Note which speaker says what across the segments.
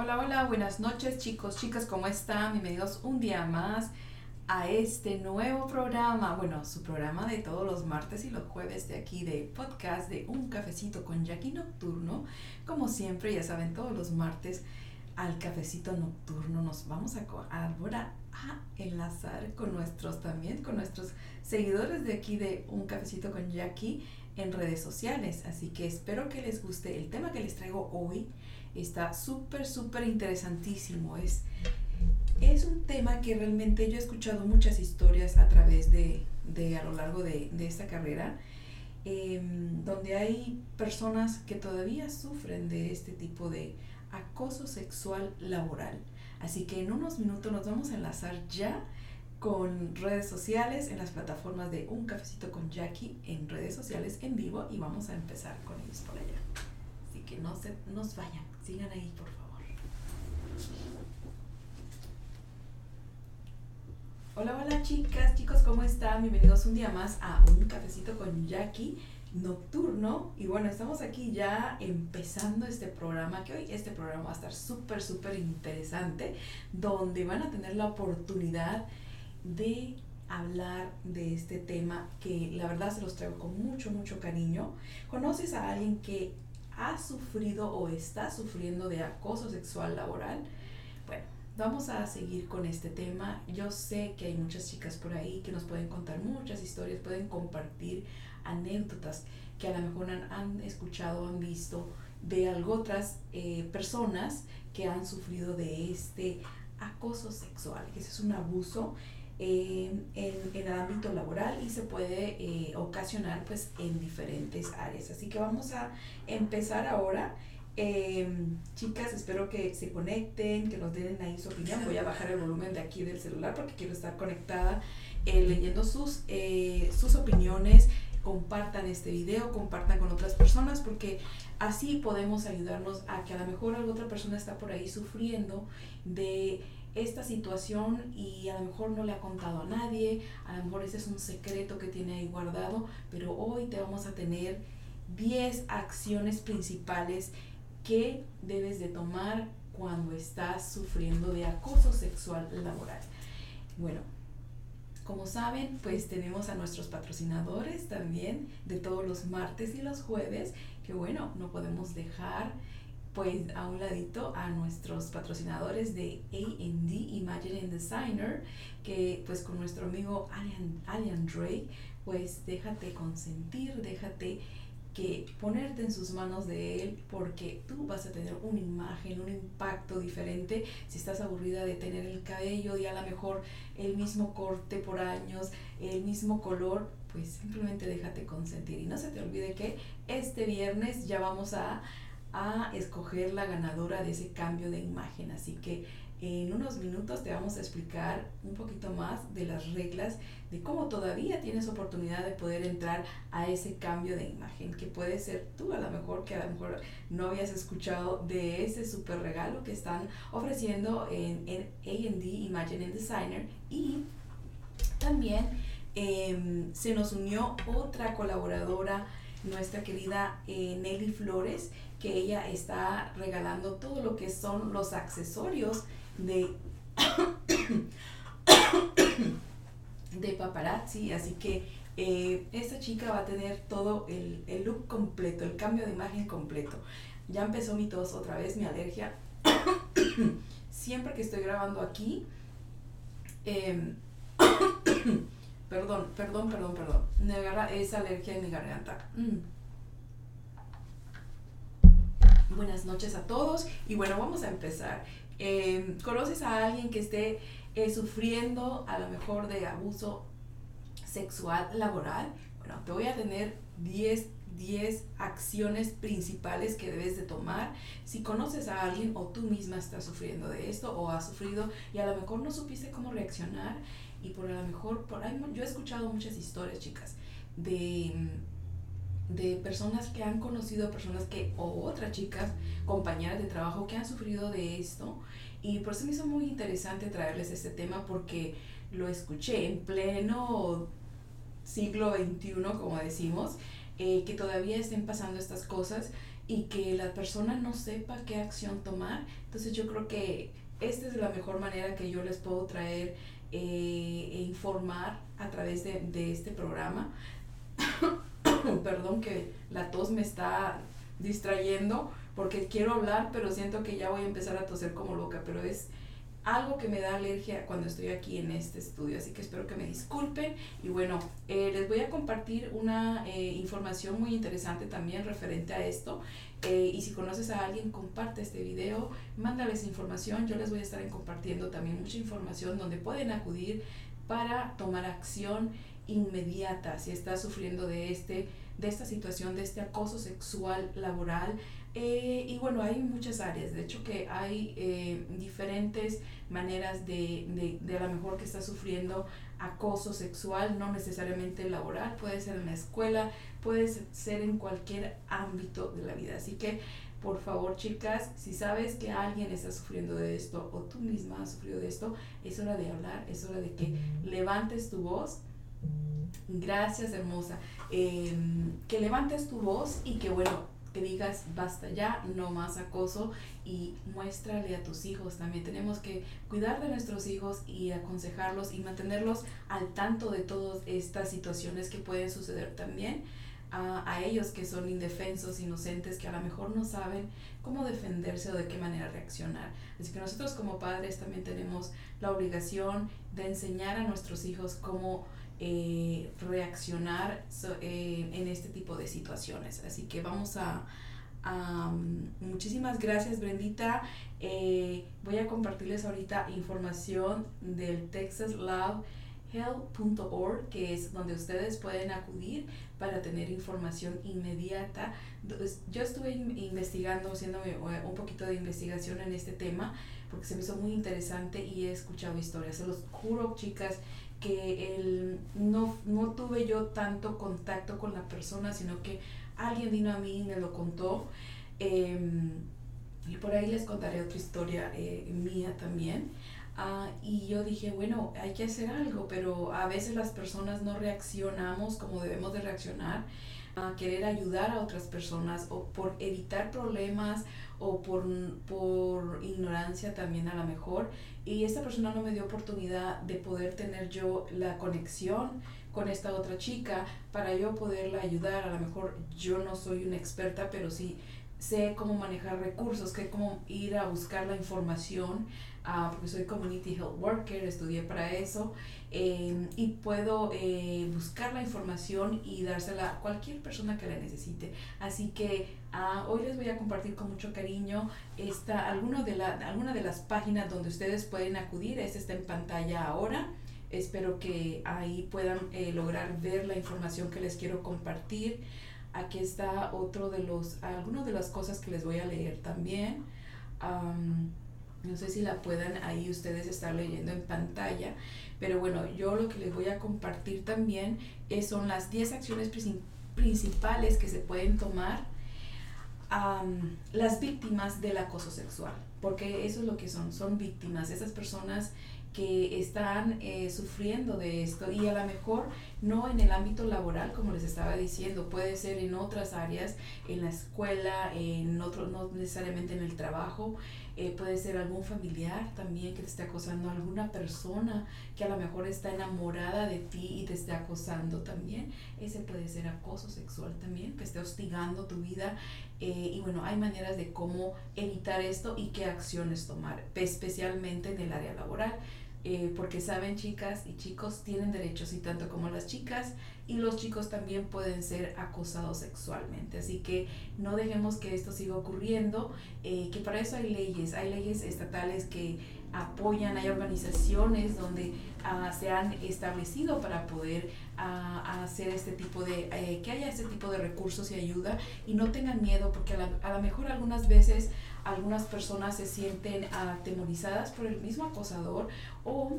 Speaker 1: Hola, hola, buenas noches chicos, chicas, ¿cómo están? Bienvenidos un día más a este nuevo programa, bueno, su programa de todos los martes y los jueves de aquí de podcast de Un Cafecito con Jackie Nocturno. Como siempre, ya saben, todos los martes al cafecito nocturno nos vamos a a enlazar con nuestros también, con nuestros seguidores de aquí de Un Cafecito con Jackie en redes sociales. Así que espero que les guste el tema que les traigo hoy Está súper, súper interesantísimo. Es, es un tema que realmente yo he escuchado muchas historias a través de, de a lo largo de, de esta carrera, em, donde hay personas que todavía sufren de este tipo de acoso sexual laboral. Así que en unos minutos nos vamos a enlazar ya con redes sociales en las plataformas de Un Cafecito con Jackie en redes sociales en vivo y vamos a empezar con ellos por allá. Así que no se nos vayan. Sigan ahí, por favor. Hola, hola chicas, chicos, ¿cómo están? Bienvenidos un día más a un cafecito con Jackie nocturno. Y bueno, estamos aquí ya empezando este programa, que hoy este programa va a estar súper, súper interesante, donde van a tener la oportunidad de hablar de este tema que la verdad se los traigo con mucho, mucho cariño. ¿Conoces a alguien que ha sufrido o está sufriendo de acoso sexual laboral. Bueno, vamos a seguir con este tema. Yo sé que hay muchas chicas por ahí que nos pueden contar muchas historias, pueden compartir anécdotas que a lo mejor han, escuchado o han visto de algo otras eh, personas que han sufrido de este acoso sexual, que ese es un abuso en, el ámbito laboral y se puede eh, ocasionar pues en diferentes áreas. Así que vamos a empezar ahora. Em, chicas, espero que se conecten, que nos den ahí su opinión. Voy a bajar el volumen de aquí del celular porque quiero estar conectada eh, leyendo sus, eh, sus opiniones. Compartan este video, compartan con otras personas porque así podemos ayudarnos a que a lo mejor alguna otra persona está por ahí sufriendo de esta situación y a lo mejor no le ha contado a nadie, a lo mejor ese es un secreto que tiene ahí guardado, pero hoy te vamos a tener 10 acciones principales que debes de tomar cuando estás sufriendo de acoso sexual laboral. Bueno, como saben, pues tenemos a nuestros patrocinadores también de todos los martes y los jueves, que bueno, no podemos dejar pues a un ladito a nuestros patrocinadores de A&D Imagine Designer que pues con nuestro amigo Alian, Alian Drake pues déjate consentir, déjate que ponerte en sus manos de él porque tú vas a tener una imagen, un impacto diferente si estás aburrida de tener el cabello y a lo mejor el mismo corte por años, el mismo color, pues simplemente déjate consentir. Y no se te olvide que este viernes ya vamos a a escoger la ganadora de ese cambio de imagen. Así que en unos minutos te vamos a explicar un poquito más de las reglas de cómo todavía tienes oportunidad de poder entrar a ese cambio de imagen, que puede ser tú a lo mejor que a lo mejor no habías escuchado de ese super regalo que están ofreciendo en, en AD Imagine Designer y también em, se nos unió otra colaboradora, nuestra querida eh, Nelly Flores, que ella está regalando todo lo que son los accesorios de, de paparazzi. Así que eh, esta chica va a tener todo el, look completo, el cambio de imagen completo. Ya empezó mi tos otra vez, mi alergia. Siempre que estoy grabando aquí, em, perdón, perdón, perdón, perdón, me agarra esa alergia en mi garganta. Mm. Buenas noches a todos y bueno, vamos a empezar. Em, ¿Conoces a alguien que esté eh, sufriendo a lo mejor de abuso sexual laboral? Bueno, te voy a tener 10 10 acciones principales que debes de tomar. Si conoces a alguien o tú misma estás sufriendo de esto o has sufrido y a lo mejor no supiste cómo reaccionar y por a lo mejor, por ahí, yo he escuchado muchas historias, chicas, de de personas que han conocido personas que, o otras chicas, compañeras de trabajo que han sufrido de esto. Y por eso me hizo muy interesante traerles este tema porque lo escuché en pleno siglo XXI, como decimos, eh, que todavía estén pasando estas cosas y que la persona no sepa qué acción tomar. Entonces yo creo que esta es la mejor manera que yo les puedo traer eh, e informar a través de, este programa. Perdón que la tos me está distrayendo porque quiero hablar, pero siento que ya voy a empezar a toser como loca, pero es algo que me da alergia cuando estoy aquí en este estudio, así que espero que me disculpen. Y bueno, eh, les voy a compartir una eh, información muy interesante también referente a esto. Eh, y si conoces a alguien, comparte este video, mándales información. Yo les voy a estar compartiendo también mucha información donde pueden acudir para tomar acción inmediata si estás sufriendo de este de esta situación de este acoso sexual laboral eh, y bueno, hay muchas áreas, de hecho que hay eh, diferentes maneras de, de, a lo mejor que está sufriendo acoso sexual, no necesariamente laboral, puede ser en la escuela, puede ser en cualquier ámbito de la vida. Así que, por favor, chicas, si sabes que alguien está sufriendo de esto o tú misma has sufrido de esto, es hora de hablar, es hora de que levantes tu voz. Gracias, hermosa. Em, que levantes tu voz y que, bueno, que digas basta ya, no más acoso y muéstrale a tus hijos. También tenemos que cuidar de nuestros hijos y aconsejarlos y mantenerlos al tanto de todas estas situaciones que pueden suceder también. A, a, ellos que son indefensos, inocentes, que a lo mejor no saben cómo defenderse o de qué manera reaccionar. Así que nosotros como padres también tenemos la obligación de enseñar a nuestros hijos cómo eh, reaccionar eh, en este tipo de situaciones. Así que vamos a... muchísimas gracias Brendita. Eh, voy a compartirles ahorita información del Texas Lab health.org, que es donde ustedes pueden acudir para tener información inmediata. Yo estuve investigando, haciendo un poquito de investigación en este tema, porque se me hizo muy interesante y he escuchado historias. Se los juro, chicas, que el, no, no tuve yo tanto contacto con la persona, sino que alguien vino a mí y me lo contó. Em, y por ahí les contaré otra historia eh, mía también. Uh, y yo dije, bueno, hay que hacer algo, pero a veces las personas no reaccionamos como debemos de reaccionar a querer ayudar a otras personas o por evitar problemas o por, por ignorancia también a lo mejor. Y esta persona no me dio oportunidad de poder tener yo la conexión con esta otra chica para yo poderla ayudar. A lo mejor yo no soy una experta, pero sí sé cómo manejar recursos, que cómo ir a buscar la información, uh, porque soy community health worker, estudié para eso, eh, y puedo eh, buscar la información y dársela a cualquier persona que la necesite. Así que uh, hoy les voy a compartir con mucho cariño esta, alguno de la, alguna de las páginas donde ustedes pueden acudir. Esta está en pantalla ahora. Espero que ahí puedan eh, lograr ver la información que les quiero compartir. Aquí está otro de los, algunas de las cosas que les voy a leer también. No sé si la puedan ahí ustedes estar leyendo en pantalla, pero bueno, yo lo que les voy a compartir también es, son las 10 acciones principales que se pueden tomar las víctimas del acoso sexual, porque eso es lo que son, son víctimas, esas personas que están eh, sufriendo de esto y a lo mejor no en el ámbito laboral, como les estaba diciendo, puede ser en otras áreas, en la escuela, en otro, no necesariamente en el trabajo, eh, puede ser algún familiar también que te esté acosando, alguna persona que a lo mejor está enamorada de ti y te esté acosando también, ese puede ser acoso sexual también, que esté hostigando tu vida eh, y bueno, hay maneras de cómo evitar esto y qué acciones tomar, especialmente en el área laboral. Eh, porque saben chicas y chicos tienen derechos y tanto como las chicas y los chicos también pueden ser acosados sexualmente. Así que no dejemos que esto siga ocurriendo, eh, que para eso hay leyes, hay leyes estatales que apoyan, hay organizaciones donde uh, se han establecido para poder uh, hacer este tipo de, eh, que haya este tipo de recursos y ayuda y no tengan miedo porque a lo mejor algunas veces algunas personas se sienten atemorizadas por el mismo acosador o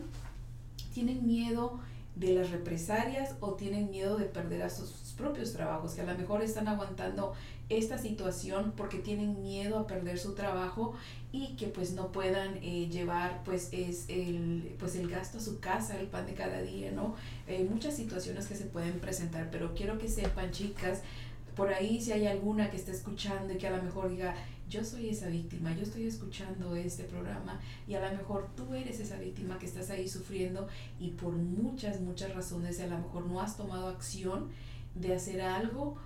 Speaker 1: tienen miedo de las represalias o tienen miedo de perder a sus propios trabajos, que a lo mejor están aguantando esta situación porque tienen miedo a perder su trabajo y que pues no puedan eh, llevar pues es el pues el gasto a su casa el pan de cada día no eh, muchas situaciones que se pueden presentar pero quiero que sepan chicas por ahí si hay alguna que esté escuchando y que a lo mejor diga, yo soy esa víctima, yo estoy escuchando este programa y a lo mejor tú eres esa víctima que estás ahí sufriendo y por muchas, muchas razones a lo mejor no has tomado acción de hacer algo,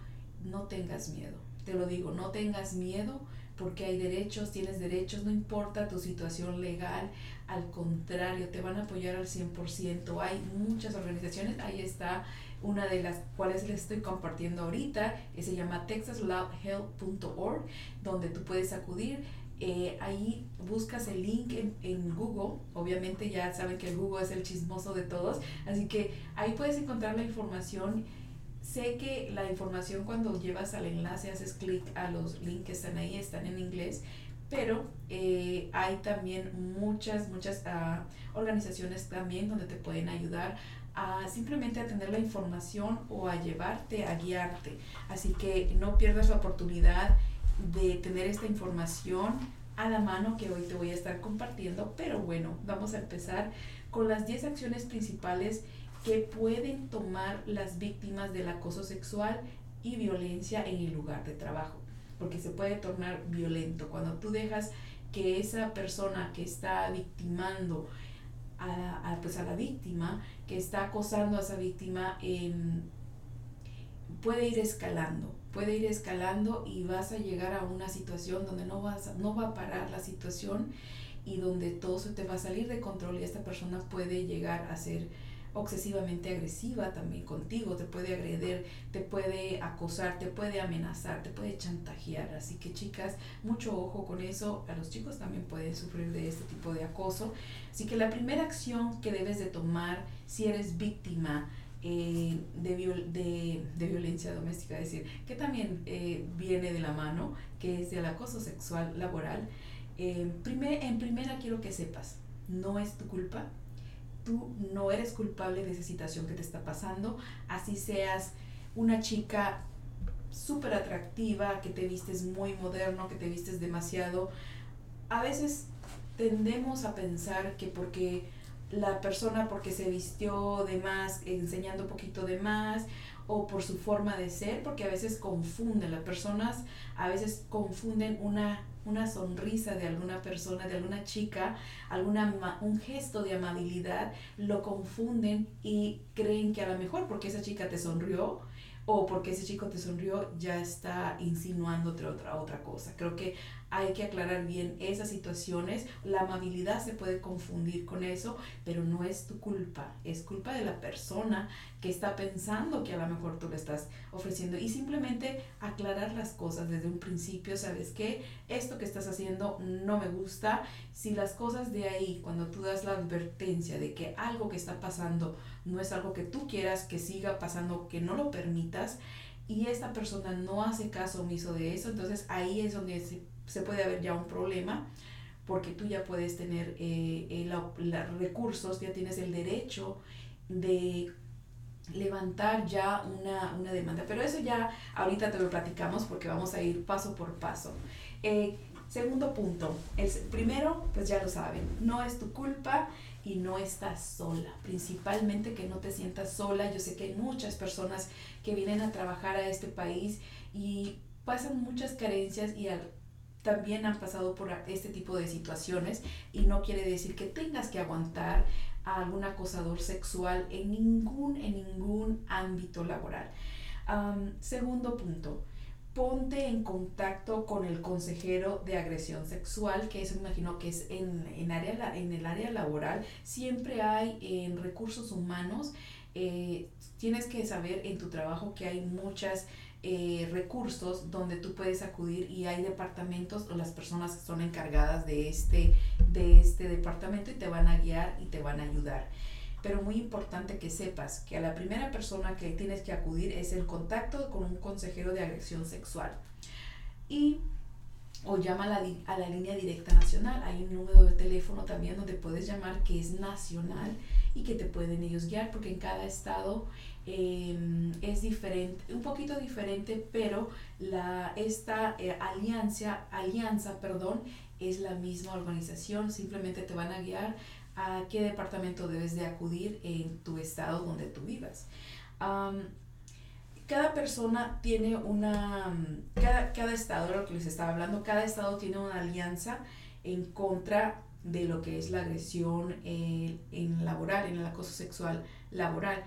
Speaker 1: no tengas miedo. Te lo digo, no tengas miedo porque hay derechos, tienes derechos, no importa tu situación legal, al contrario, te van a apoyar al 100%. Hay muchas organizaciones, ahí está una de las cuales les estoy compartiendo ahorita, que se llama texaslovehelp.org, donde tú puedes acudir. Eh, ahí buscas el link en, en, Google, obviamente ya saben que el Google es el chismoso de todos, así que ahí puedes encontrar la información. Sé que la información cuando llevas al enlace, haces clic a los links que están ahí, están en inglés, pero eh, hay también muchas, muchas uh, organizaciones también donde te pueden ayudar a simplemente a tener la información o a llevarte, a guiarte. Así que no pierdas la oportunidad de tener esta información a la mano que hoy te voy a estar compartiendo. Pero bueno, vamos a empezar con las 10 acciones principales que pueden tomar las víctimas del acoso sexual y violencia en el lugar de trabajo. Porque se puede tornar violento. Cuando tú dejas que esa persona que está victimando a, pues a la víctima, que está acosando a esa víctima, em, puede ir escalando, puede ir escalando y vas a llegar a una situación donde no, vas no va a parar la situación y donde todo se te va a salir de control y esta persona puede llegar a ser obsesivamente agresiva también contigo, te puede agredir, te puede acosar, te puede amenazar, te puede chantajear. Así que chicas, mucho ojo con eso. A los chicos también pueden sufrir de este tipo de acoso. Así que la primera acción que debes de tomar si eres víctima eh, de, de, de, violencia doméstica, es decir, que también eh, viene de la mano, que es del acoso sexual laboral. Eh, primer, en primera quiero que sepas, no es tu culpa, tú no eres culpable de esa situación que te está pasando, así seas una chica súper atractiva, que te vistes muy moderno, que te vistes demasiado. A veces tendemos a pensar que porque la persona porque se vistió de más, enseñando un poquito de más, o por su forma de ser, porque a veces confunden, las personas a veces confunden una una sonrisa de alguna persona, de alguna chica, alguna un gesto de amabilidad, lo confunden y creen que a lo mejor porque esa chica te sonrió, o porque ese chico te sonrió ya está insinuándote otra, otra cosa. Creo que hay que aclarar bien esas situaciones. La amabilidad se puede confundir con eso, pero no es tu culpa, es culpa de la persona que está pensando que a lo mejor tú le estás ofreciendo. Y simplemente aclarar las cosas desde un principio, ¿sabes qué? Esto que estás haciendo no me gusta. Si las cosas de ahí, cuando tú das la advertencia de que algo que está pasando no es algo que tú quieras que siga pasando, que no lo permitas, y esta persona no hace caso omiso de eso, entonces ahí es donde se, puede haber ya un problema, porque tú ya puedes tener eh, los recursos, ya tienes el derecho de levantar ya una, una, demanda. Pero eso ya ahorita te lo platicamos porque vamos a ir paso por paso. Eh, segundo punto, el primero, pues ya lo saben, no es tu culpa, y no estás sola. Principalmente que no te sientas sola. Yo sé que hay muchas personas que vienen a trabajar a este país y pasan muchas carencias y también han pasado por este tipo de situaciones y no quiere decir que tengas que aguantar a algún acosador sexual en ningún, en ningún ámbito laboral. segundo punto, ponte en contacto con el consejero de agresión sexual, que eso imagino que es en, en, área, en el área laboral. Siempre hay en recursos humanos, eh, tienes que saber en tu trabajo que hay muchos eh, recursos donde tú puedes acudir y hay departamentos o las personas que son encargadas de este, de este departamento y te van a guiar y te van a ayudar pero muy importante que sepas que a la primera persona que tienes que acudir es el contacto con un consejero de agresión sexual. Y o llama a la, a la línea directa nacional. Hay un número de teléfono también donde puedes llamar que es nacional y que te pueden ellos guiar porque en cada estado em, es diferente, un poquito diferente, pero la, esta eh, alianza, alianza perdón, es la misma organización, simplemente te van a guiar a qué departamento debes de acudir en tu estado donde tú vivas. cada persona tiene una, cada, estado, lo que les estaba hablando, cada estado tiene una alianza en contra de lo que es la agresión eh, en laboral, en el acoso sexual laboral.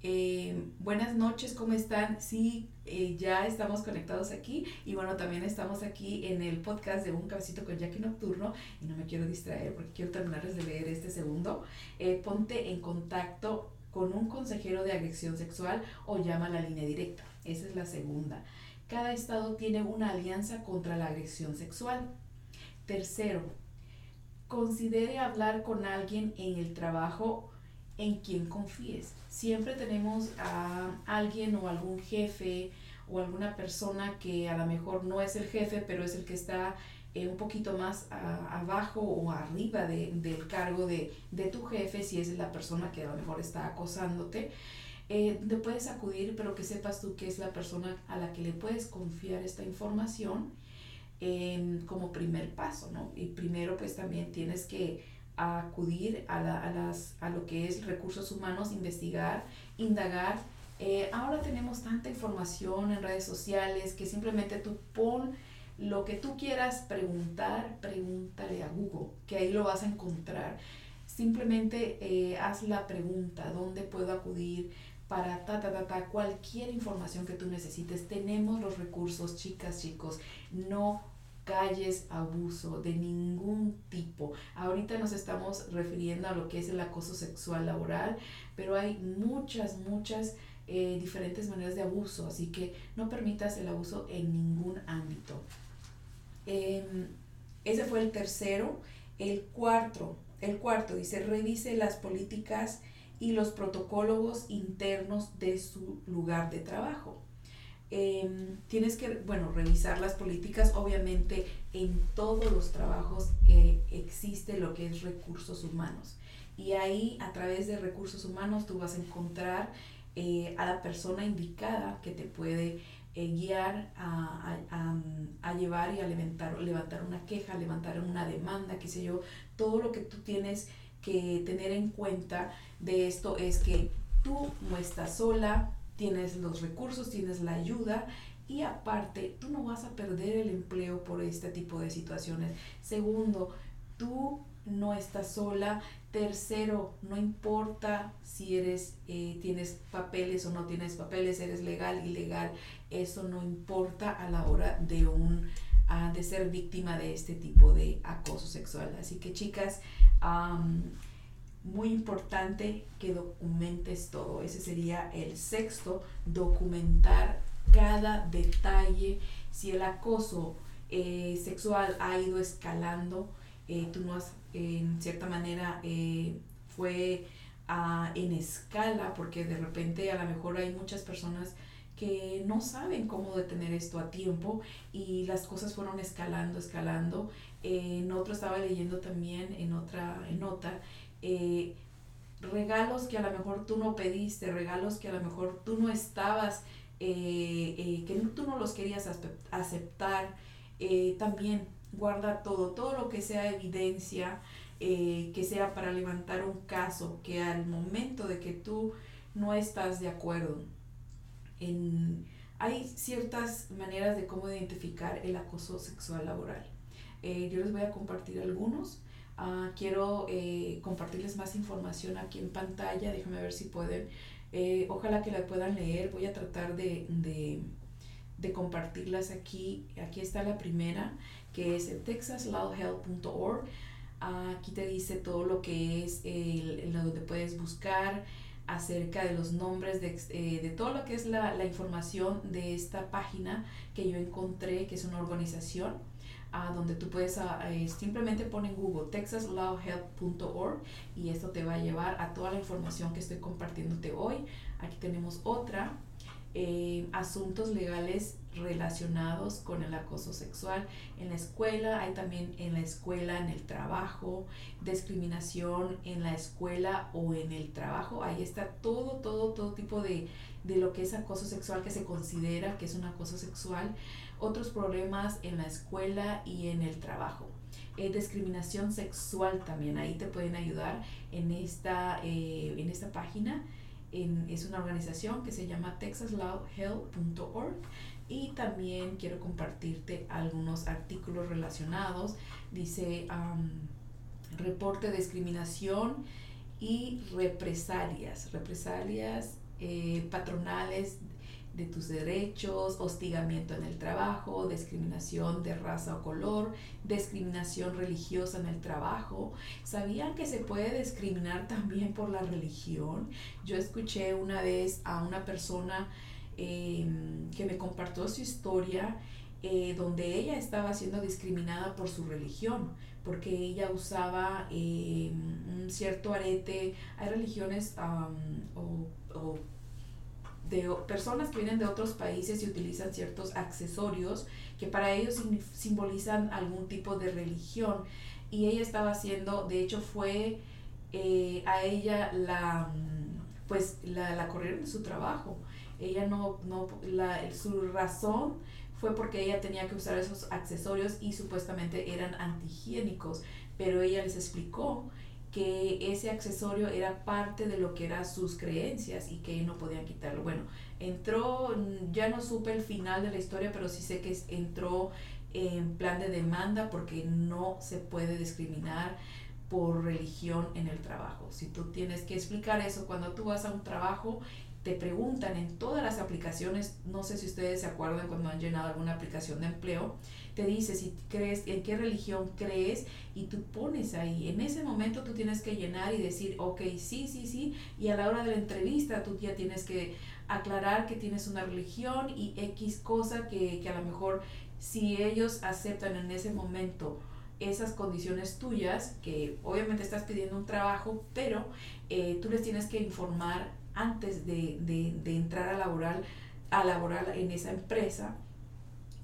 Speaker 1: Eh, buenas noches, ¿cómo están? Sí, eh, ya estamos conectados aquí y bueno, también estamos aquí en el podcast de Un Cabecito con Jackie Nocturno y no me quiero distraer porque quiero terminarles de leer este segundo. ponte en contacto con un consejero de agresión sexual o llama a la línea directa. Esa es la segunda. Cada estado tiene una alianza contra la agresión sexual. Tercero, considere hablar con alguien en el trabajo en quien confíes. Siempre tenemos a alguien o algún jefe o alguna persona que a lo mejor no es el jefe, pero es el que está eh, un poquito más abajo o arriba de, del cargo de, de, tu jefe, si es la persona que a lo mejor está acosándote. Eh, te puedes acudir, pero que sepas tú que es la persona a la que le puedes confiar esta información como primer paso, ¿no? Y primero pues también tienes que acudir a, a, las, a lo que es recursos humanos, investigar, indagar. Eh, ahora tenemos tanta información en redes sociales que simplemente tú pon lo que tú quieras preguntar, pregúntale a Google, que ahí lo vas a encontrar. Simplemente eh, haz la pregunta, ¿dónde puedo acudir? para ta, ta, ta, ta, cualquier información que tú necesites. Tenemos los recursos, chicas, chicos. No calles abuso de ningún tipo. Ahorita nos estamos refiriendo a lo que es el acoso sexual laboral, pero hay muchas, muchas eh, diferentes maneras de abuso, así que no permitas el abuso en ningún ámbito. Em, ese fue el tercero. El cuarto, el cuarto dice, revise las políticas y los protocolos internos de su lugar de trabajo. Em, tienes que, bueno, revisar las políticas. Obviamente en todos los trabajos eh, existe lo que es recursos humanos. Y ahí a través de recursos humanos tú vas a encontrar eh, a la persona indicada que te puede eh, guiar a, a, llevar y a levantar, levantar una queja, levantar una demanda, qué sé yo. Todo lo que tú tienes que tener en cuenta de esto es que tú no estás sola, tienes los recursos, tienes la ayuda y aparte tú no vas a perder el empleo por este tipo de situaciones. Segundo, tú no estás sola. Tercero, no importa si eres, eh, tienes papeles o no tienes papeles, eres legal, ilegal, eso no importa a la hora de un de ser víctima de este tipo de acoso sexual. Así que chicas, muy importante que documentes todo. Ese sería el sexto, documentar cada detalle. Si el acoso eh, sexual ha ido escalando, eh, tú no has, en cierta manera, eh, fue ah, en escala, porque de repente a lo mejor hay muchas personas que no saben cómo detener esto a tiempo y las cosas fueron escalando, escalando. en otro estaba leyendo también en otra nota eh, regalos que a lo mejor tú no pediste, regalos que a lo mejor tú no estabas, eh, eh, que tú no los querías aceptar, también guarda todo, todo lo que sea evidencia, que sea para levantar un caso, que al momento de que tú no estás de acuerdo, en, hay ciertas maneras de cómo identificar el acoso sexual laboral. yo les voy a compartir algunos. Ah, quiero eh, compartirles más información aquí en pantalla, déjame ver si pueden. Eh, ojalá que la puedan leer, voy a tratar de, de, compartirlas aquí. Aquí está la primera, que es el aquí te dice todo lo que es el, donde puedes buscar acerca de los nombres, de, eh, de todo lo que es la, la, información de esta página que yo encontré, que es una organización a donde tú puedes eh, simplemente poner en Google texaslawhelp.org y esto te va a llevar a toda la información que estoy compartiéndote hoy. Aquí tenemos otra, eh, asuntos legales relacionados con el acoso sexual en la escuela, hay también en la escuela, en el trabajo, discriminación en la escuela o en el trabajo, ahí está todo, todo, todo tipo de, de lo que es acoso sexual que se considera que es un acoso sexual otros problemas en la escuela y en el trabajo. Eh, discriminación sexual también, ahí te pueden ayudar en esta, eh, en esta página. es una organización que se llama texaslawhell.org y también quiero compartirte algunos artículos relacionados. Dice reporte de discriminación y represalias, represalias eh, patronales de tus derechos, hostigamiento en el trabajo, discriminación de raza o color, discriminación religiosa en el trabajo. ¿Sabían que se puede discriminar también por la religión? Yo escuché una vez a una persona em, que me compartió su historia eh, donde ella estaba siendo discriminada por su religión, porque ella usaba em, un cierto arete. Hay religiones o de personas que vienen de otros países y utilizan ciertos accesorios que para ellos simbolizan algún tipo de religión. Y ella estaba haciendo, de hecho fue eh, a ella la, pues la, la corrieron de su trabajo. Ella no, no la, su razón fue porque ella tenía que usar esos accesorios y supuestamente eran antihigiénicos, pero ella les explicó que ese accesorio era parte de lo que eran sus creencias y que no podían quitarlo. Bueno, entró, ya no supe el final de la historia, pero sí sé que entró en plan de demanda porque no se puede discriminar por religión en el trabajo. Si tú tienes que explicar eso cuando tú vas a un trabajo, te preguntan en todas las aplicaciones, no sé si ustedes se acuerdan cuando han llenado alguna aplicación de empleo, te dice si crees, en qué religión crees y tú pones ahí. En ese momento tú tienes que llenar y decir, ok, sí, sí, sí. Y a la hora de la entrevista tú ya tienes que aclarar que tienes una religión y X cosa que, que a lo mejor si ellos aceptan en ese momento esas condiciones tuyas, que obviamente estás pidiendo un trabajo, pero eh, tú les tienes que informar antes de, de, de entrar a laborar, a laborar en esa empresa.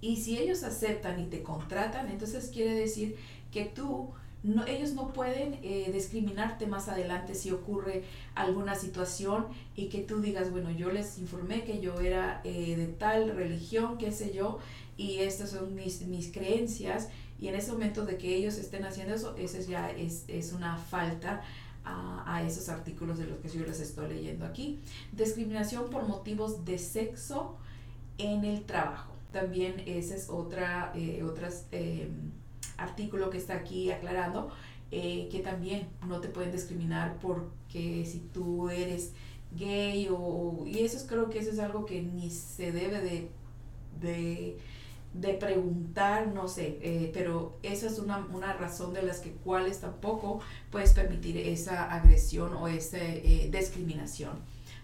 Speaker 1: Y si ellos aceptan y te contratan, entonces quiere decir que tú, no, ellos no pueden eh, discriminarte más adelante si ocurre alguna situación y que tú digas, bueno, yo les informé que yo era eh, de tal religión, qué sé yo, y estas son mis, mis creencias, y en ese momento de que ellos estén haciendo eso, eso ya es, es una falta a, esos artículos de los que yo les estoy leyendo aquí. Discriminación por motivos de sexo en el trabajo. También ese es otra, eh, otras, eh, artículo que está aquí aclarando eh, que también no te pueden discriminar porque si tú eres gay o, y eso es, creo que eso es algo que ni se debe de, de, de preguntar, no sé, eh, pero esa es una, una, razón de las que cuales tampoco puedes permitir esa agresión o esa discriminación.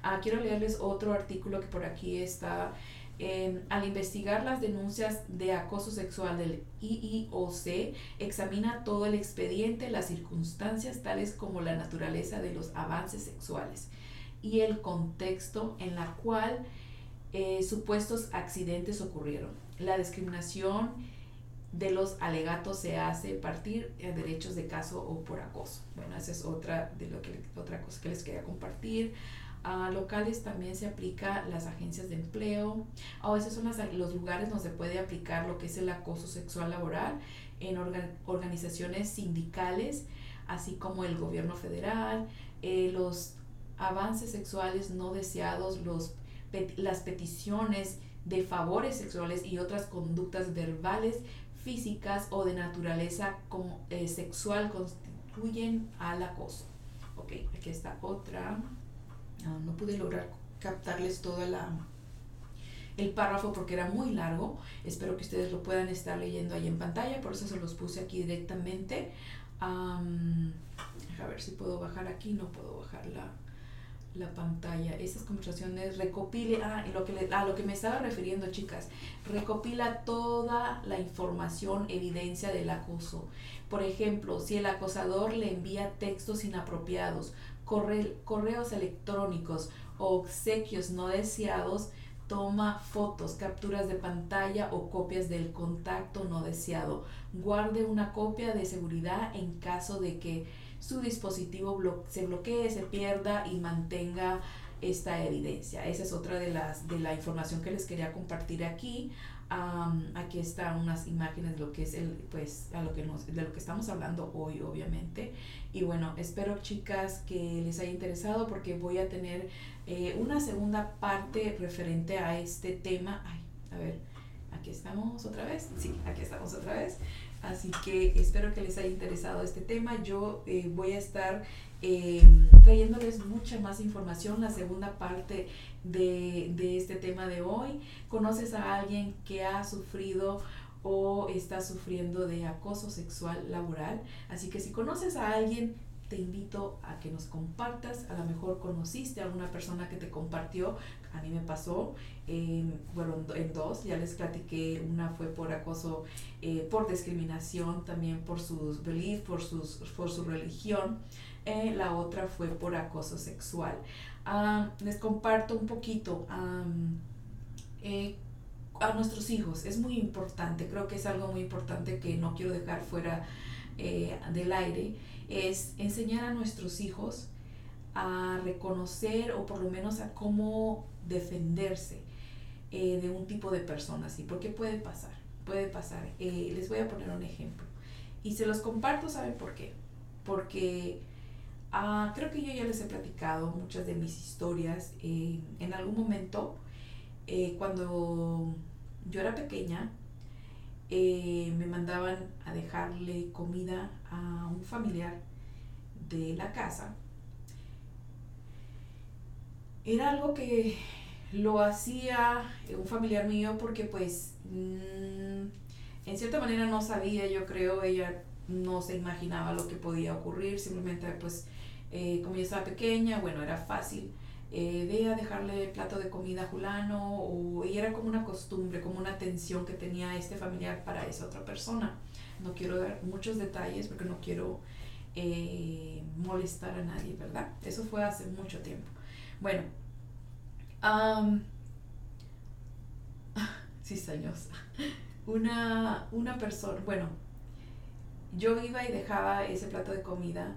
Speaker 1: Ah, quiero leerles otro artículo que por aquí está al investigar las denuncias de acoso sexual del IIOC, examina todo el expediente, las circunstancias tales como la naturaleza de los avances sexuales y el contexto en la cual eh, supuestos accidentes ocurrieron. La discriminación de los alegatos se hace partir de derechos de caso o por acoso. Bueno, esa es otra, de lo que, otra cosa que les quería compartir. A locales también se aplica las agencias de empleo. A veces son los lugares donde se puede aplicar lo que es el acoso sexual laboral en organizaciones sindicales, así como el gobierno federal, eh, los avances sexuales no deseados, los, las peticiones de favores sexuales y otras conductas verbales, físicas o de naturaleza eh, sexual constituyen al acoso. Ok, aquí está otra. Ah, no, pude lograr captarles todo la, el párrafo porque era muy largo. Espero que ustedes lo puedan estar leyendo ahí en pantalla, por eso se los puse aquí directamente. a ver si puedo bajar aquí, no puedo bajar la, la pantalla. Estas conversaciones recopile, ah, lo que a lo que me estaba refiriendo, chicas, recopila toda la información, evidencia del acoso. Por ejemplo, si el acosador le envía textos inapropiados, correos electrónicos o obsequios no deseados, toma fotos, capturas de pantalla o copias del contacto no deseado. Guarde una copia de seguridad en caso de que su dispositivo se bloquee, se pierda y mantenga esta evidencia. Esa es otra de las de la información que les quería compartir aquí. aquí están unas imágenes de lo que es el, pues, a lo que nos, de lo que estamos hablando hoy, obviamente. Y bueno, espero chicas que les haya interesado porque voy a tener eh, una segunda parte referente a este tema. Ay, a ver, aquí estamos otra vez. Sí, aquí estamos otra vez. Así que espero que les haya interesado este tema. Yo eh, voy a estar eh, trayéndoles mucha más información, la segunda parte de, de este tema de hoy. ¿Conoces a alguien que ha sufrido o está sufriendo de acoso sexual laboral? Así que si conoces a alguien, te invito a que nos compartas. A lo mejor conociste a alguna persona que te compartió. A mí me pasó, bueno, en dos, ya les platiqué. Una fue por acoso, eh, por discriminación, también por sus beliefs, por, sus, por su religión. Eh, la otra fue por acoso sexual. Les comparto un poquito eh, a nuestros hijos. Es muy importante, creo que es algo muy importante que no quiero dejar fuera del aire, es enseñar a nuestros hijos a reconocer o por lo menos a cómo defenderse de un tipo de persona así, porque puede pasar, puede pasar. les voy a poner un ejemplo y se los comparto, ¿saben por qué? Porque Ah, creo que yo ya les he platicado muchas de mis historias. Eh, en algún momento, eh, cuando yo era pequeña, eh, me mandaban a dejarle comida a un familiar de la casa. Era algo que lo hacía un familiar mío porque pues mm, en cierta manera no sabía, yo creo, ella no se imaginaba lo que podía ocurrir, simplemente pues eh, como yo estaba pequeña, bueno, era fácil. Eh, dejarle el plato de comida a Julano, y era como una costumbre, como una atención que tenía este familiar para esa otra persona. No quiero dar muchos detalles porque no quiero eh, molestar a nadie, ¿verdad? Eso fue hace mucho tiempo. Bueno, um, años Una, una persona, bueno, yo iba y dejaba ese plato de comida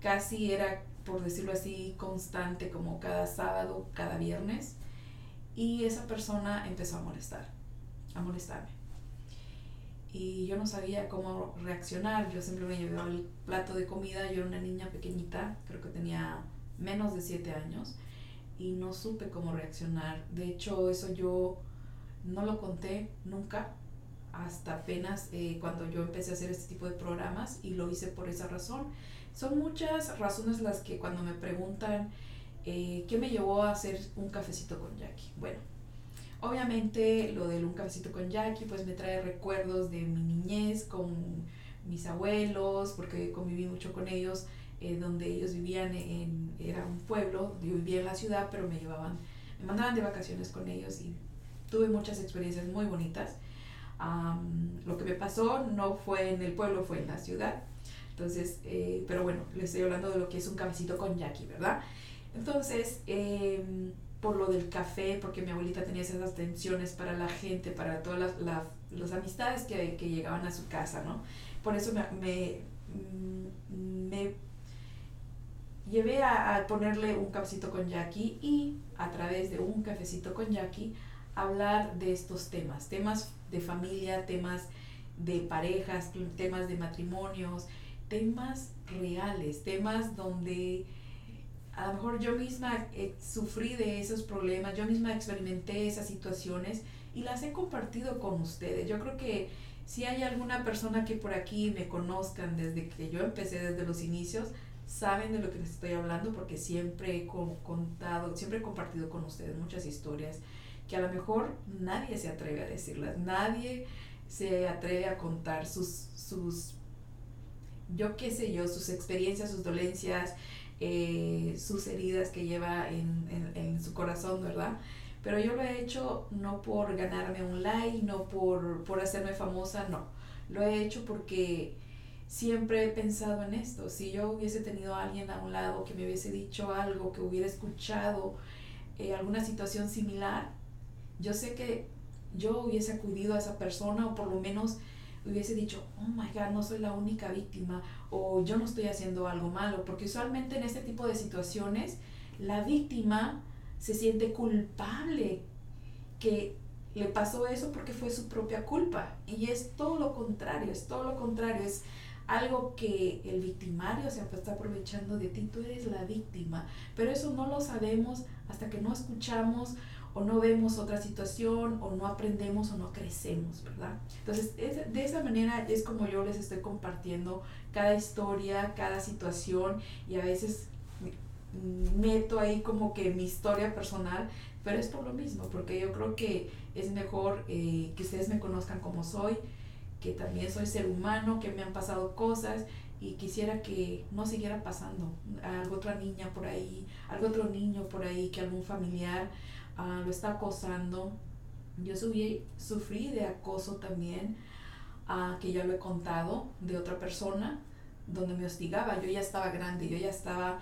Speaker 1: casi era, por decirlo así, constante como cada sábado, cada viernes. Y esa persona empezó a molestar, a molestarme. Y yo no sabía cómo reaccionar, yo siempre me llevaba el plato de comida, yo era una niña pequeñita, creo que tenía menos de 7 años, y no supe cómo reaccionar. De hecho, eso yo no lo conté nunca, hasta apenas eh, cuando yo empecé a hacer este tipo de programas, y lo hice por esa razón son muchas razones las que cuando me preguntan eh, qué me llevó a hacer un cafecito con Jackie. Bueno, obviamente lo del un cafecito con Jackie pues me trae recuerdos de mi niñez con mis abuelos, porque conviví mucho con ellos, eh, donde ellos vivían en, era un pueblo, yo vivía en la ciudad, pero me llevaban, me mandaban de vacaciones con ellos y tuve muchas experiencias muy bonitas. lo que me pasó no fue en el pueblo, fue en la ciudad. Entonces, eh, pero bueno, le estoy hablando de lo que es un cafecito con Jackie, ¿verdad? Entonces, em, por lo del café, porque mi abuelita tenía esas atenciones para la gente, para todas las, las, amistades que, que, llegaban a su casa, ¿no? Por eso me, me, mm, me llevé a, a, ponerle un cafecito con Jackie y a través de un cafecito con Jackie hablar de estos temas, temas de familia, temas de parejas, temas de matrimonios, temas reales, temas donde a lo mejor yo misma eh, sufrí de esos problemas, yo misma experimenté esas situaciones y las he compartido con ustedes. Yo creo que si hay alguna persona que por aquí me conozcan desde que yo empecé, desde los inicios, saben de lo que les estoy hablando porque siempre he contado, siempre he compartido con ustedes muchas historias que a lo mejor nadie se atreve a decirlas, nadie se atreve a contar sus, sus yo qué sé yo, sus experiencias, sus dolencias, eh, sus heridas que lleva en, en, su corazón, ¿verdad? Pero yo lo he hecho no por ganarme un like, no por, por hacerme famosa, no. Lo he hecho porque siempre he pensado en esto. Si yo hubiese tenido a alguien a un lado que me hubiese dicho algo, que hubiera escuchado eh, alguna situación similar, yo sé que yo hubiese acudido a esa persona o por lo menos hubiese dicho, oh my God, no soy la única víctima o yo no estoy haciendo algo malo, porque usualmente en este tipo de situaciones la víctima se siente culpable, que le pasó eso porque fue su propia culpa. Y es todo lo contrario, es todo lo contrario, es algo que el victimario se está aprovechando de ti, tú eres la víctima, pero eso no lo sabemos hasta que no escuchamos o no vemos otra situación o no aprendemos o no crecemos, ¿verdad? Entonces, de esa manera es como yo les estoy compartiendo cada historia, cada situación y a veces meto ahí como que mi historia personal, pero es por lo mismo, porque yo creo que es mejor eh, que ustedes me conozcan como soy, que también soy ser humano, que me han pasado cosas y quisiera que no siguiera pasando. Algo otra niña por ahí, algo otro niño por ahí, que algún familiar uh, lo está acosando. Yo subí, sufrí de acoso también, uh, que ya lo he contado, de otra persona, donde me hostigaba. Yo ya estaba grande, yo ya estaba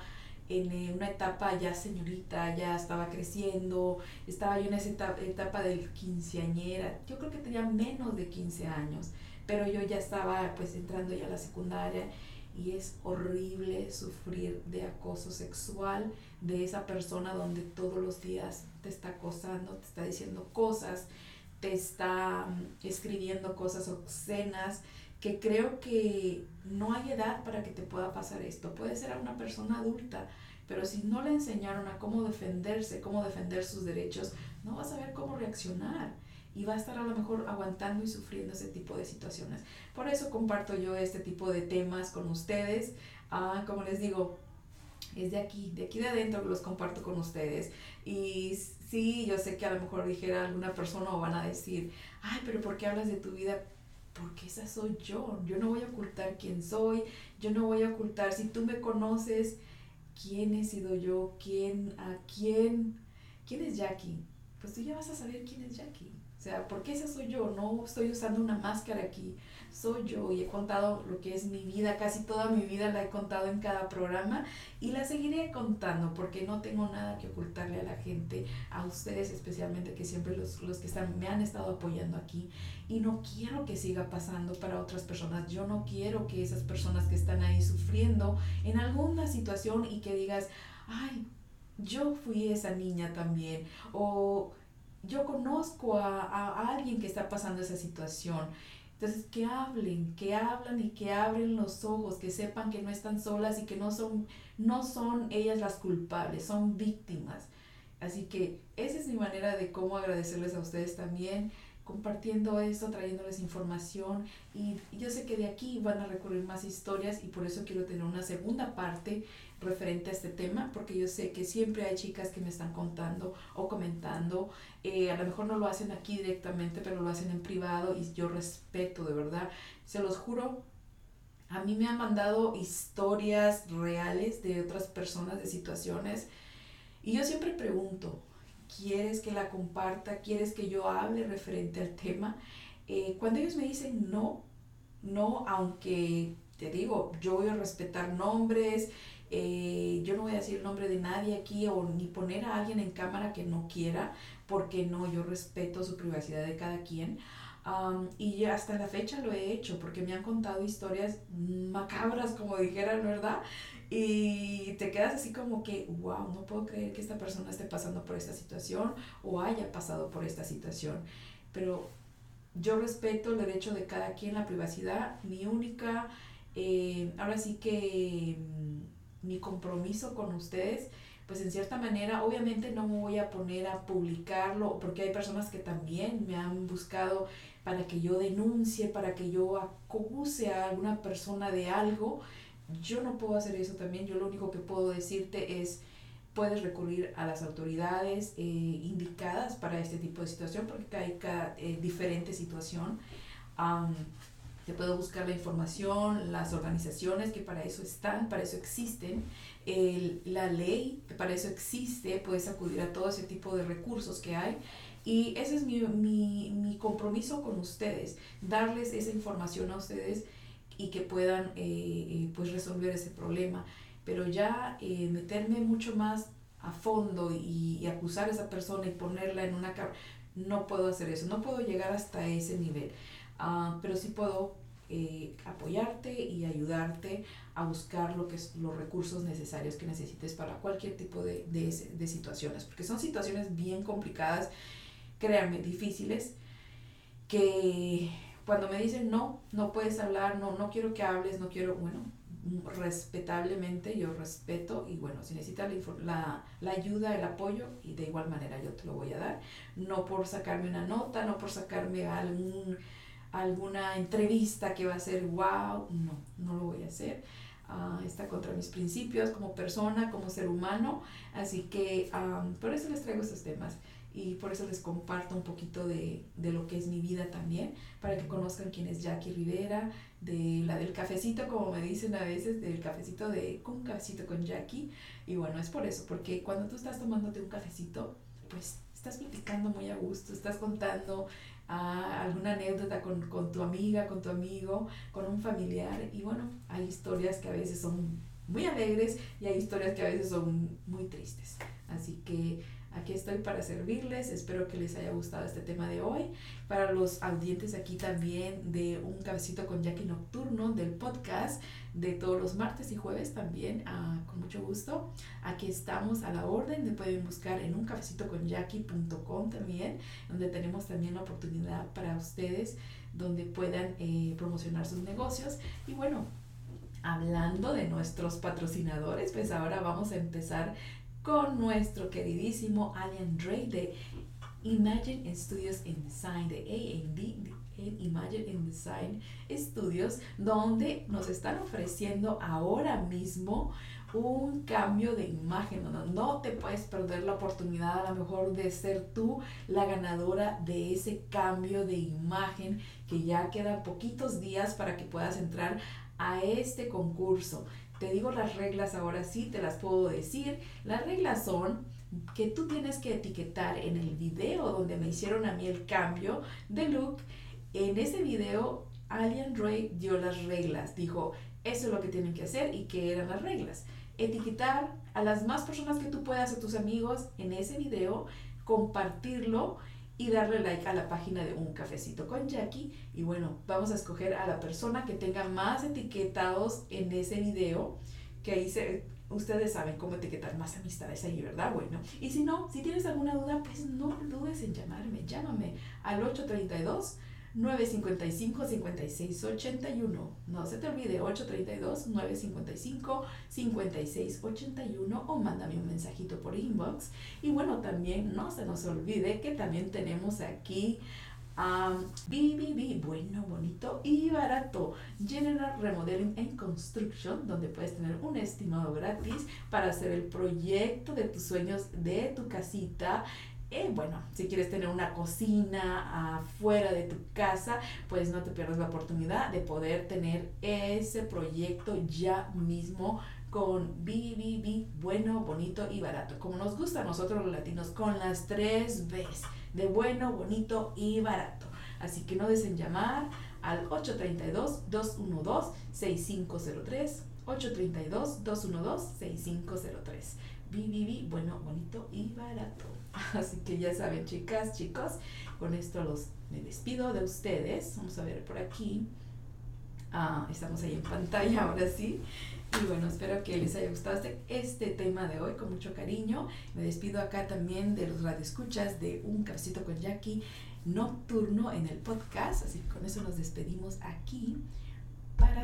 Speaker 1: en eh, una etapa ya señorita, ya estaba creciendo, estaba yo en esa etapa, etapa del quinceañera, yo creo que tenía menos de 15 años, pero yo ya estaba pues entrando ya a la secundaria y es horrible sufrir de acoso sexual de esa persona donde todos los días te está acosando, te está diciendo cosas, te está mm, escribiendo cosas obscenas, que creo que no hay edad para que te pueda pasar esto. Puede ser a una persona adulta, pero si no le enseñaron a cómo defenderse, cómo defender sus derechos, no va a saber cómo reaccionar y va a estar a lo mejor aguantando y sufriendo ese tipo de situaciones. Por eso comparto yo este tipo de temas con ustedes. Ah, como les digo, es de aquí, de aquí de adentro que los comparto con ustedes. Y sí, yo sé que a lo mejor dijera alguna persona o van a decir, ay, pero ¿por qué hablas de tu vida? Porque esa soy yo. Yo no voy a ocultar quién soy. Yo no voy a ocultar. Si tú me conoces, quién he sido yo, quién, a quién, quién es Jackie. Pues tú ya vas a saber quién es Jackie. O sea, porque esa soy yo, no estoy usando una máscara aquí, soy yo y he contado lo que es mi vida, casi toda mi vida la he contado en cada programa y la seguiré contando porque no tengo nada que ocultarle a la gente, a ustedes especialmente que siempre los, los que están, me han estado apoyando aquí y no quiero que siga pasando para otras personas, yo no quiero que esas personas que están ahí sufriendo en alguna situación y que digas, ay, yo fui esa niña también o yo conozco a, alguien que está pasando esa situación. Entonces, que hablen, que hablan y que abren los ojos, que sepan que no están solas y que no son, no son ellas las culpables, son víctimas. Así que esa es mi manera de cómo agradecerles a ustedes también compartiendo esto, trayéndoles información y yo sé que de aquí van a recurrir más historias y por eso quiero tener una segunda parte referente a este tema porque yo sé que siempre hay chicas que me están contando o comentando, eh, a lo mejor no lo hacen aquí directamente pero lo hacen en privado y yo respeto de verdad, se los juro. A mí me han mandado historias reales de otras personas, de situaciones, y yo siempre pregunto, quieres que la comparta, quieres que yo hable referente al tema. Eh, cuando ellos me dicen no, no, aunque te digo, yo voy a respetar nombres, eh, yo no voy a decir el nombre de nadie aquí o ni poner a alguien en cámara que no quiera, porque no, yo respeto su privacidad de cada quien. y hasta la fecha lo he hecho porque me han contado historias macabras, como dijeran, ¿verdad? Y te quedas así como que, wow, no puedo creer que esta persona esté pasando por esta situación o haya pasado por esta situación. Pero yo respeto el derecho de cada quien, la privacidad. Mi única, eh, ahora sí que mm, mi compromiso con ustedes, pues en cierta manera, obviamente no me voy a poner a publicarlo, porque hay personas que también me han buscado para que yo denuncie, para que yo acuse a alguna persona de algo yo no puedo hacer eso también, yo lo único que puedo decirte es, puedes recurrir a las autoridades eh, indicadas para este tipo de situación, porque hay cada eh, diferente situación. te puedo buscar la información, las organizaciones que para eso están, para eso existen, la ley que para eso existe, puedes acudir a todo ese tipo de recursos que hay. Y ese es mi, mi, mi compromiso con ustedes, darles esa información a ustedes y que puedan eh, eh, pues resolver ese problema. Pero ya eh, meterme mucho más a fondo y, acusar a esa persona y ponerla en una no puedo hacer eso, no puedo llegar hasta ese nivel, ah, pero sí puedo apoyarte y ayudarte a buscar lo que es, los recursos necesarios que necesites para cualquier tipo de, de, de situaciones, porque son situaciones bien complicadas créanme, difíciles, que cuando me dicen no, no puedes hablar, no, no quiero que hables, no quiero, bueno, respetablemente yo respeto y bueno, si necesitas la, la, ayuda, el apoyo, y de igual manera yo te lo voy a dar, no por sacarme una nota, no por sacarme algún, alguna entrevista que va a ser wow, no, no lo voy a hacer. Uh, está contra mis principios como persona, como ser humano, así que por eso les traigo estos temas y por eso les comparto un poquito de, de, lo que es mi vida también, para que conozcan quién es Jackie Rivera, de la del cafecito, como me dicen a veces, del cafecito de un cafecito con Jackie. Y bueno, es por eso, porque cuando tú estás tomándote un cafecito, pues estás platicando muy a gusto, estás contando ah, alguna anécdota con, con tu amiga, con tu amigo, con un familiar. Y bueno, hay historias que a veces son muy alegres y hay historias que a veces son muy tristes. Así que Aquí estoy para servirles, espero que les haya gustado este tema de hoy. Para los audientes aquí también de Un Cabecito con Jackie Nocturno del podcast de todos los martes y jueves también, ah, con mucho gusto. Aquí estamos a la orden, me pueden buscar en uncafecitoconyaki.com también, donde tenemos también la oportunidad para ustedes donde puedan eh, promocionar sus negocios. Y bueno, hablando de nuestros patrocinadores, pues ahora vamos a empezar con nuestro queridísimo Alien Dre de Imagine Studios in Design, de AMD, en Imagine in Design Studios, donde nos están ofreciendo ahora mismo un cambio de imagen, no te puedes perder la oportunidad a lo mejor de ser tú la ganadora de ese cambio de imagen que ya quedan poquitos días para que puedas entrar a este concurso. Te digo las reglas ahora sí, te las puedo decir. Las reglas son que tú tienes que etiquetar en el video donde me hicieron a mí el cambio de look. En ese video, Alien Ray dio las reglas. Dijo, eso es lo que tienen que hacer y qué eran las reglas. Etiquetar a las más personas que tú puedas, a tus amigos, en ese video, compartirlo y darle like a la página de Un Cafecito con Jackie. Y bueno, vamos a escoger a la persona que tenga más etiquetados en ese video, que ahí se, ustedes saben cómo etiquetar más amistades ahí, ¿verdad? Bueno, y si no, si tienes alguna duda, pues no dudes en llamarme, llámame al 832 955-5681. No se te olvide, 832-955-5681 o mándame un mensajito por inbox. Y bueno, también no se nos olvide que también tenemos aquí a BBB, bueno, bonito y barato. General Remodeling and Construction, donde puedes tener un estimado gratis para hacer el proyecto de tus sueños de tu casita eh, bueno, si quieres tener una cocina afuera de tu casa, pues no te pierdas la oportunidad de poder tener ese proyecto ya mismo con BBB, bueno, bonito y barato. Como nos gusta a nosotros los latinos, con las tres Bs de bueno, bonito y barato. Así que no desen llamar al 832-212-6503. 832-212-6503. BBB, bueno, bonito y barato. Así que ya saben, chicas, chicos, con esto los me despido de ustedes. Vamos a ver por aquí. Ah, estamos ahí en pantalla ahora sí. Y bueno, espero que les haya gustado este, este, tema de hoy con mucho cariño. Me despido acá también de los radioescuchas de Un Cafecito con Jackie nocturno en el podcast. Así que con eso nos despedimos aquí.